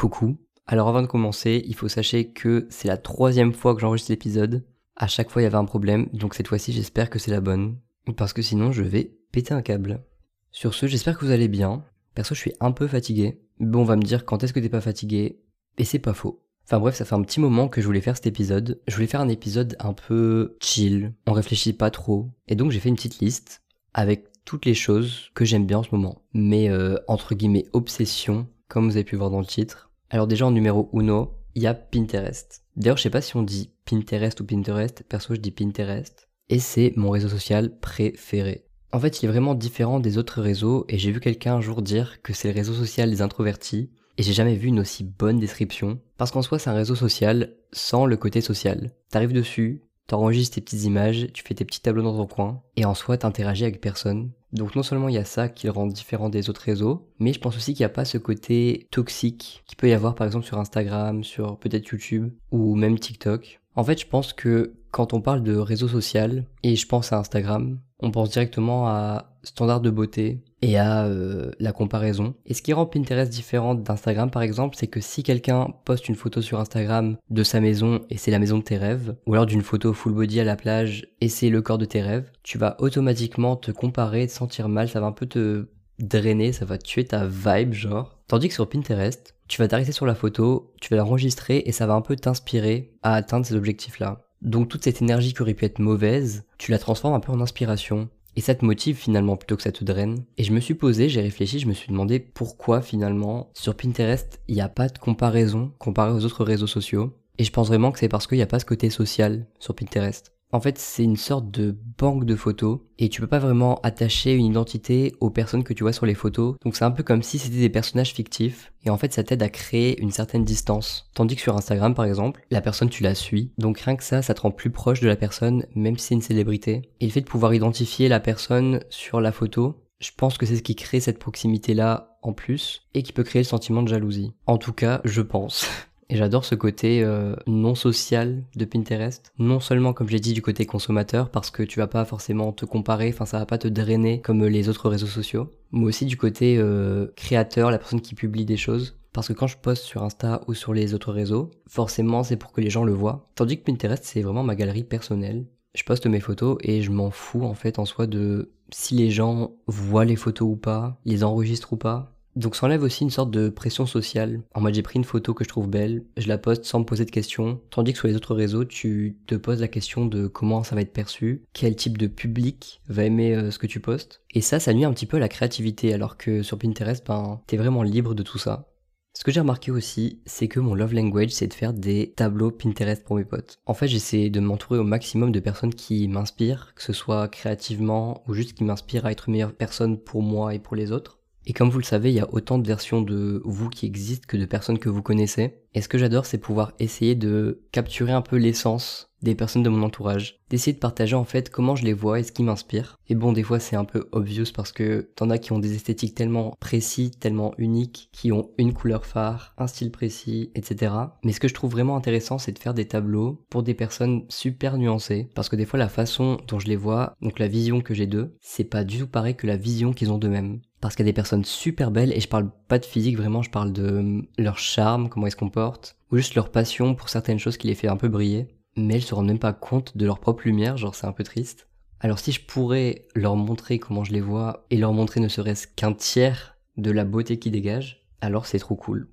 Coucou. Alors avant de commencer, il faut sachez que c'est la troisième fois que j'enregistre l'épisode. À chaque fois il y avait un problème, donc cette fois-ci j'espère que c'est la bonne. Parce que sinon je vais péter un câble. Sur ce, j'espère que vous allez bien. Perso, je suis un peu fatigué. Bon, on va me dire quand est-ce que t'es pas fatigué. Et c'est pas faux. Enfin bref, ça fait un petit moment que je voulais faire cet épisode. Je voulais faire un épisode un peu chill. On réfléchit pas trop. Et donc j'ai fait une petite liste avec toutes les choses que j'aime bien en ce moment. Mais euh, entre guillemets obsession, comme vous avez pu voir dans le titre. Alors déjà en numéro uno, il y a Pinterest. D'ailleurs, je sais pas si on dit Pinterest ou Pinterest. Perso, je dis Pinterest. Et c'est mon réseau social préféré. En fait, il est vraiment différent des autres réseaux et j'ai vu quelqu'un un jour dire que c'est le réseau social des introvertis et j'ai jamais vu une aussi bonne description parce qu'en soi, c'est un réseau social sans le côté social. T'arrives dessus, t'enregistres tes petites images, tu fais tes petits tableaux dans ton coin et en soi, t'interagis avec personne. Donc non seulement il y a ça qui le rend différent des autres réseaux, mais je pense aussi qu'il n'y a pas ce côté toxique qui peut y avoir par exemple sur Instagram, sur peut-être YouTube ou même TikTok. En fait, je pense que quand on parle de réseau social, et je pense à Instagram, on pense directement à standard de beauté et à euh, la comparaison. Et ce qui rend Pinterest différente d'Instagram par exemple, c'est que si quelqu'un poste une photo sur Instagram de sa maison et c'est la maison de tes rêves, ou alors d'une photo full body à la plage et c'est le corps de tes rêves, tu vas automatiquement te comparer, te sentir mal, ça va un peu te drainer, ça va tuer ta vibe genre. Tandis que sur Pinterest, tu vas t'arrêter sur la photo, tu vas l'enregistrer et ça va un peu t'inspirer à atteindre ces objectifs-là. Donc toute cette énergie qui aurait pu être mauvaise, tu la transformes un peu en inspiration. Et ça te motive finalement plutôt que ça te draine. Et je me suis posé, j'ai réfléchi, je me suis demandé pourquoi finalement sur Pinterest il n'y a pas de comparaison comparé aux autres réseaux sociaux. Et je pense vraiment que c'est parce qu'il n'y a pas ce côté social sur Pinterest. En fait, c'est une sorte de banque de photos et tu peux pas vraiment attacher une identité aux personnes que tu vois sur les photos. Donc c'est un peu comme si c'était des personnages fictifs et en fait ça t'aide à créer une certaine distance. Tandis que sur Instagram par exemple, la personne tu la suis. Donc rien que ça, ça te rend plus proche de la personne même si c'est une célébrité. Et le fait de pouvoir identifier la personne sur la photo, je pense que c'est ce qui crée cette proximité là en plus et qui peut créer le sentiment de jalousie. En tout cas, je pense. Et j'adore ce côté euh, non social de Pinterest. Non seulement, comme j'ai dit, du côté consommateur, parce que tu vas pas forcément te comparer, enfin ça va pas te drainer comme les autres réseaux sociaux, mais aussi du côté euh, créateur, la personne qui publie des choses. Parce que quand je poste sur Insta ou sur les autres réseaux, forcément c'est pour que les gens le voient. Tandis que Pinterest c'est vraiment ma galerie personnelle. Je poste mes photos et je m'en fous en fait en soi de si les gens voient les photos ou pas, les enregistrent ou pas. Donc ça enlève aussi une sorte de pression sociale. En mode j'ai pris une photo que je trouve belle, je la poste sans me poser de questions, tandis que sur les autres réseaux tu te poses la question de comment ça va être perçu, quel type de public va aimer euh, ce que tu postes. Et ça, ça nuit un petit peu à la créativité, alors que sur Pinterest, ben t'es vraiment libre de tout ça. Ce que j'ai remarqué aussi, c'est que mon love language, c'est de faire des tableaux Pinterest pour mes potes. En fait, j'essaie de m'entourer au maximum de personnes qui m'inspirent, que ce soit créativement ou juste qui m'inspirent à être meilleure personne pour moi et pour les autres. Et comme vous le savez, il y a autant de versions de vous qui existent que de personnes que vous connaissez. Et ce que j'adore, c'est pouvoir essayer de capturer un peu l'essence des personnes de mon entourage, d'essayer de partager en fait comment je les vois et ce qui m'inspire. Et bon, des fois c'est un peu obvious parce que t'en as qui ont des esthétiques tellement précis, tellement uniques, qui ont une couleur phare, un style précis, etc. Mais ce que je trouve vraiment intéressant, c'est de faire des tableaux pour des personnes super nuancées, parce que des fois la façon dont je les vois, donc la vision que j'ai d'eux, c'est pas du tout pareil que la vision qu'ils ont d'eux-mêmes parce qu'il y a des personnes super belles et je parle pas de physique vraiment, je parle de leur charme, comment ils se comportent, ou juste leur passion pour certaines choses qui les fait un peu briller, mais elles se rendent même pas compte de leur propre lumière, genre c'est un peu triste. Alors si je pourrais leur montrer comment je les vois et leur montrer ne serait-ce qu'un tiers de la beauté qui dégage, alors c'est trop cool.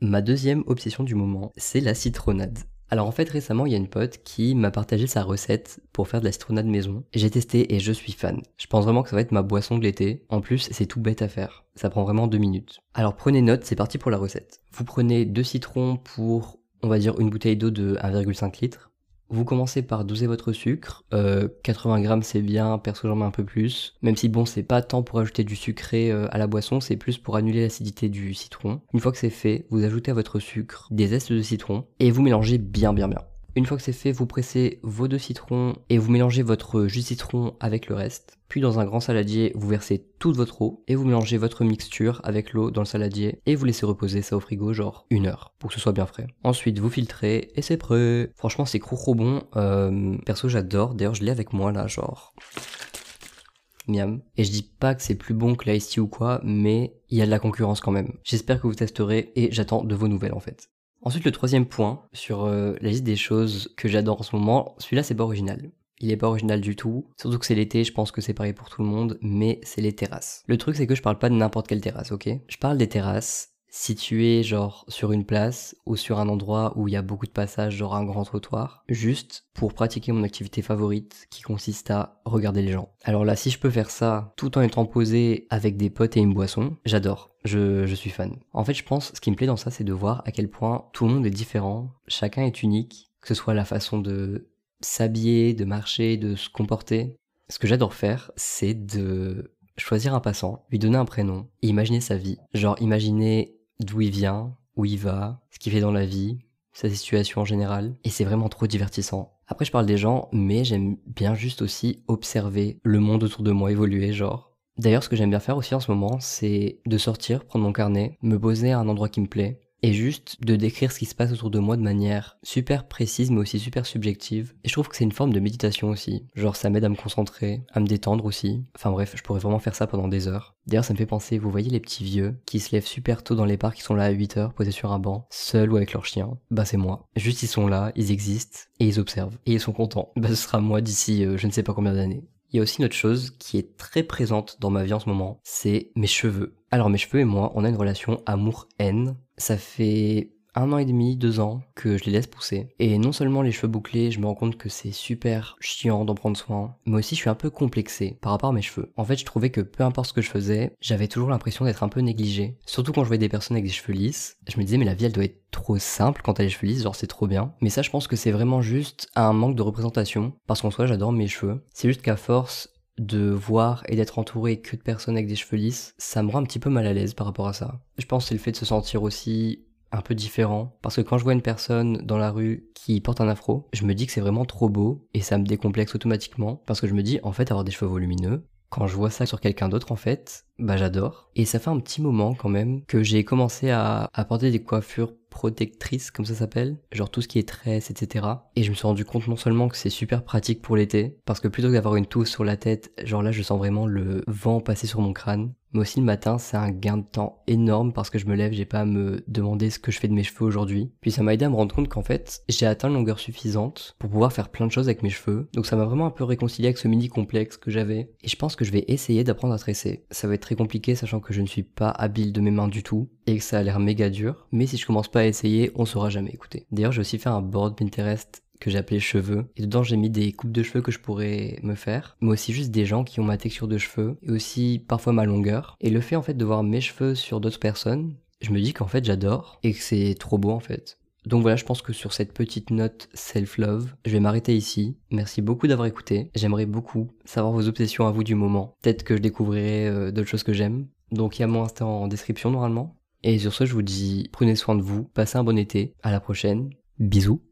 Ma deuxième obsession du moment, c'est la citronnade. Alors en fait récemment il y a une pote qui m'a partagé sa recette pour faire de la citronnade maison. J'ai testé et je suis fan. Je pense vraiment que ça va être ma boisson de l'été. En plus c'est tout bête à faire. Ça prend vraiment deux minutes. Alors prenez note, c'est parti pour la recette. Vous prenez deux citrons pour on va dire une bouteille d'eau de 1,5 litre. Vous commencez par doser votre sucre. Euh, 80 grammes c'est bien, perso j'en mets un peu plus. Même si bon c'est pas tant pour ajouter du sucré euh, à la boisson, c'est plus pour annuler l'acidité du citron. Une fois que c'est fait, vous ajoutez à votre sucre des zestes de citron et vous mélangez bien bien bien. Une fois que c'est fait, vous pressez vos deux citrons et vous mélangez votre jus de citron avec le reste. Puis dans un grand saladier, vous versez toute votre eau et vous mélangez votre mixture avec l'eau dans le saladier et vous laissez reposer ça au frigo genre une heure pour que ce soit bien frais. Ensuite, vous filtrez et c'est prêt. Franchement, c'est trop bon. Euh, perso, j'adore. D'ailleurs, je l'ai avec moi là, genre. miam. Et je dis pas que c'est plus bon que l'ice ou quoi, mais il y a de la concurrence quand même. J'espère que vous testerez et j'attends de vos nouvelles en fait. Ensuite, le troisième point sur euh, la liste des choses que j'adore en ce moment, celui-là c'est pas original. Il est pas original du tout, surtout que c'est l'été, je pense que c'est pareil pour tout le monde, mais c'est les terrasses. Le truc c'est que je parle pas de n'importe quelle terrasse, ok? Je parle des terrasses situées genre sur une place ou sur un endroit où il y a beaucoup de passages, genre un grand trottoir, juste pour pratiquer mon activité favorite qui consiste à regarder les gens. Alors là, si je peux faire ça tout en étant posé avec des potes et une boisson, j'adore. Je, je suis fan. En fait, je pense, ce qui me plaît dans ça, c'est de voir à quel point tout le monde est différent, chacun est unique, que ce soit la façon de s'habiller, de marcher, de se comporter. Ce que j'adore faire, c'est de choisir un passant, lui donner un prénom, et imaginer sa vie. Genre imaginer d'où il vient, où il va, ce qu'il fait dans la vie, sa situation en général. Et c'est vraiment trop divertissant. Après je parle des gens, mais j'aime bien juste aussi observer le monde autour de moi évoluer, genre. D'ailleurs ce que j'aime bien faire aussi en ce moment, c'est de sortir, prendre mon carnet, me poser à un endroit qui me plaît, et juste de décrire ce qui se passe autour de moi de manière super précise mais aussi super subjective. Et je trouve que c'est une forme de méditation aussi. Genre ça m'aide à me concentrer, à me détendre aussi. Enfin bref, je pourrais vraiment faire ça pendant des heures. D'ailleurs ça me fait penser, vous voyez les petits vieux qui se lèvent super tôt dans les parcs, qui sont là à 8 heures posés sur un banc, seuls ou avec leur chien. Bah c'est moi. Juste ils sont là, ils existent et ils observent. Et ils sont contents. Bah ce sera moi d'ici euh, je ne sais pas combien d'années. Il y a aussi une autre chose qui est très présente dans ma vie en ce moment, c'est mes cheveux. Alors mes cheveux et moi, on a une relation amour-haine. Ça fait un an et demi, deux ans que je les laisse pousser. Et non seulement les cheveux bouclés, je me rends compte que c'est super chiant d'en prendre soin, mais aussi je suis un peu complexé par rapport à mes cheveux. En fait, je trouvais que peu importe ce que je faisais, j'avais toujours l'impression d'être un peu négligé. Surtout quand je voyais des personnes avec des cheveux lisses, je me disais mais la vie elle doit être trop simple quand t'as les cheveux lisses, genre c'est trop bien. Mais ça je pense que c'est vraiment juste un manque de représentation, parce qu'en soi j'adore mes cheveux. C'est juste qu'à force de voir et d'être entouré que de personnes avec des cheveux lisses, ça me rend un petit peu mal à l'aise par rapport à ça. Je pense que c'est le fait de se sentir aussi un peu différent parce que quand je vois une personne dans la rue qui porte un afro, je me dis que c'est vraiment trop beau et ça me décomplexe automatiquement parce que je me dis en fait avoir des cheveux volumineux quand je vois ça sur quelqu'un d'autre en fait, bah j'adore. Et ça fait un petit moment quand même que j'ai commencé à, à porter des coiffures protectrices comme ça s'appelle, genre tout ce qui est tresse, etc. Et je me suis rendu compte non seulement que c'est super pratique pour l'été, parce que plutôt que d'avoir une touche sur la tête, genre là je sens vraiment le vent passer sur mon crâne, mais aussi le matin, c'est un gain de temps énorme parce que je me lève, j'ai pas à me demander ce que je fais de mes cheveux aujourd'hui. Puis ça m'a aidé à me rendre compte qu'en fait, j'ai atteint une longueur suffisante pour pouvoir faire plein de choses avec mes cheveux. Donc ça m'a vraiment un peu réconcilié avec ce mini complexe que j'avais. Et je pense que je vais essayer d'apprendre à tresser. Ça va être très compliqué sachant que je ne suis pas habile de mes mains du tout et que ça a l'air méga dur. Mais si je commence pas à essayer, on saura jamais écouter. D'ailleurs, j'ai aussi fait un board Pinterest que j'ai appelé cheveux. Et dedans, j'ai mis des coupes de cheveux que je pourrais me faire, mais aussi juste des gens qui ont ma texture de cheveux et aussi parfois ma longueur. Et le fait en fait de voir mes cheveux sur d'autres personnes, je me dis qu'en fait j'adore et que c'est trop beau en fait. Donc voilà, je pense que sur cette petite note self-love, je vais m'arrêter ici. Merci beaucoup d'avoir écouté. J'aimerais beaucoup savoir vos obsessions à vous du moment. Peut-être que je découvrirai euh, d'autres choses que j'aime. Donc il y a mon Insta en description normalement. Et sur ce, je vous dis prenez soin de vous, passez un bon été, à la prochaine, bisous.